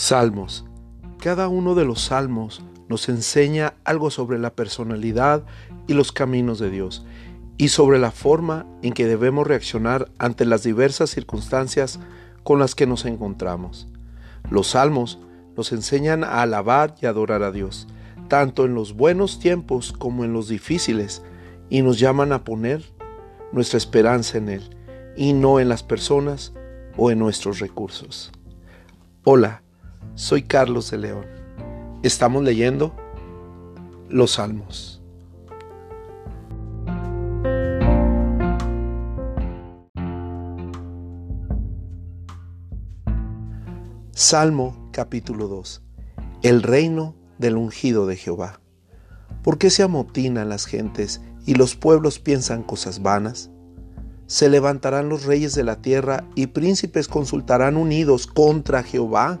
Salmos. Cada uno de los salmos nos enseña algo sobre la personalidad y los caminos de Dios y sobre la forma en que debemos reaccionar ante las diversas circunstancias con las que nos encontramos. Los salmos nos enseñan a alabar y adorar a Dios, tanto en los buenos tiempos como en los difíciles, y nos llaman a poner nuestra esperanza en Él, y no en las personas o en nuestros recursos. Hola, soy Carlos de León. Estamos leyendo los Salmos. Salmo capítulo 2. El reino del ungido de Jehová. ¿Por qué se amotinan las gentes y los pueblos piensan cosas vanas? Se levantarán los reyes de la tierra y príncipes consultarán unidos contra Jehová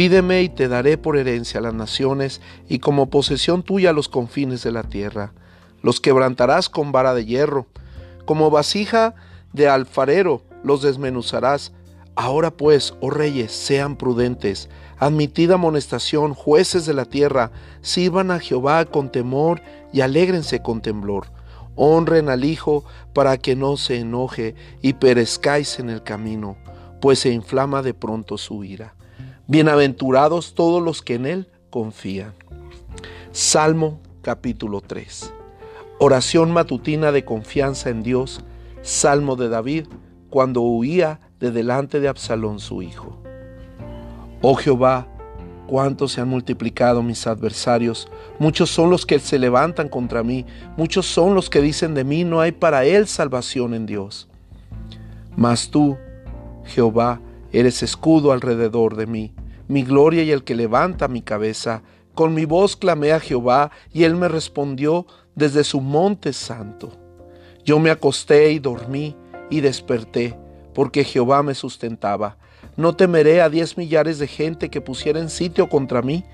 Pídeme y te daré por herencia las naciones y como posesión tuya los confines de la tierra. Los quebrantarás con vara de hierro, como vasija de alfarero los desmenuzarás. Ahora pues, oh reyes, sean prudentes, admitid amonestación, jueces de la tierra, sirvan a Jehová con temor y alégrense con temblor. Honren al Hijo para que no se enoje y perezcáis en el camino, pues se inflama de pronto su ira. Bienaventurados todos los que en Él confían. Salmo capítulo 3. Oración matutina de confianza en Dios. Salmo de David cuando huía de delante de Absalón su hijo. Oh Jehová, cuánto se han multiplicado mis adversarios. Muchos son los que se levantan contra mí. Muchos son los que dicen de mí, no hay para él salvación en Dios. Mas tú, Jehová, eres escudo alrededor de mí mi gloria y el que levanta mi cabeza. Con mi voz clamé a Jehová, y él me respondió desde su monte santo. Yo me acosté y dormí y desperté, porque Jehová me sustentaba. No temeré a diez millares de gente que pusieran sitio contra mí.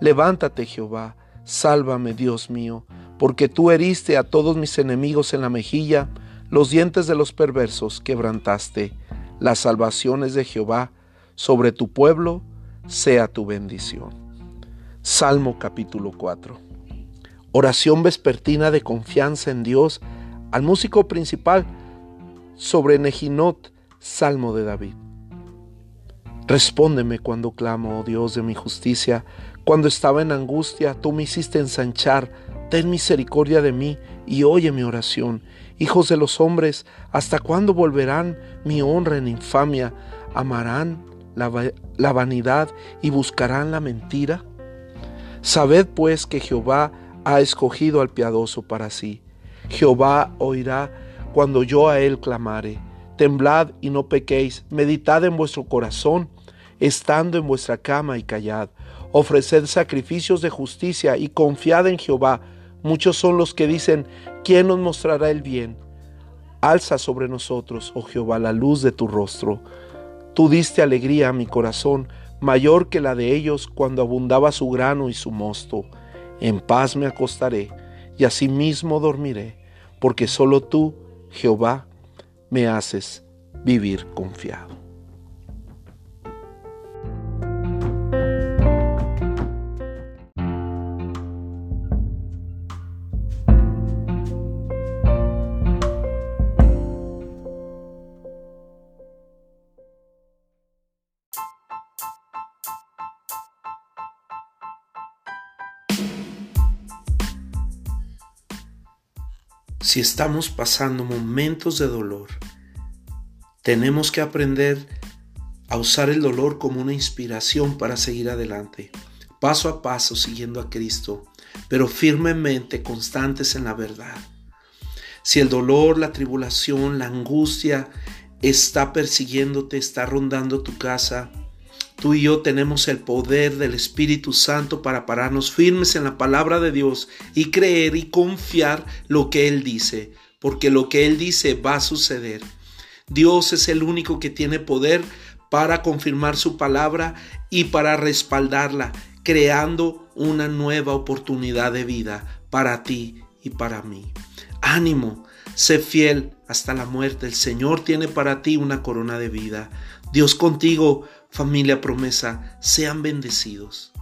Levántate, Jehová, sálvame, Dios mío, porque tú heriste a todos mis enemigos en la mejilla, los dientes de los perversos quebrantaste. Las salvaciones de Jehová sobre tu pueblo sea tu bendición. Salmo capítulo 4. Oración vespertina de confianza en Dios al músico principal sobre Nejinot, Salmo de David. Respóndeme cuando clamo, oh Dios de mi justicia. Cuando estaba en angustia, tú me hiciste ensanchar. Ten misericordia de mí y oye mi oración. Hijos de los hombres, ¿hasta cuándo volverán mi honra en infamia? ¿Amarán la, vanidad y buscarán la mentira? Sabed pues que Jehová ha escogido al piadoso para sí. Jehová oirá cuando yo a él clamare. Temblad y no pequéis, meditad en vuestro corazón, estando en vuestra cama y callad. Ofreced sacrificios de justicia y confiad en Jehová. Muchos son los que dicen, ¿quién nos mostrará el bien? Alza sobre nosotros, oh Jehová, la luz de tu rostro. Tú diste alegría a mi corazón, mayor que la de ellos cuando abundaba su grano y su mosto. En paz me acostaré y asimismo dormiré, porque solo tú, Jehová, me haces vivir confiado. Si estamos pasando momentos de dolor, tenemos que aprender a usar el dolor como una inspiración para seguir adelante, paso a paso siguiendo a Cristo, pero firmemente constantes en la verdad. Si el dolor, la tribulación, la angustia está persiguiéndote, está rondando tu casa, Tú y yo tenemos el poder del Espíritu Santo para pararnos firmes en la palabra de Dios y creer y confiar lo que Él dice, porque lo que Él dice va a suceder. Dios es el único que tiene poder para confirmar su palabra y para respaldarla, creando una nueva oportunidad de vida para ti y para mí. Ánimo, sé fiel hasta la muerte. El Señor tiene para ti una corona de vida. Dios contigo familia promesa, sean bendecidos.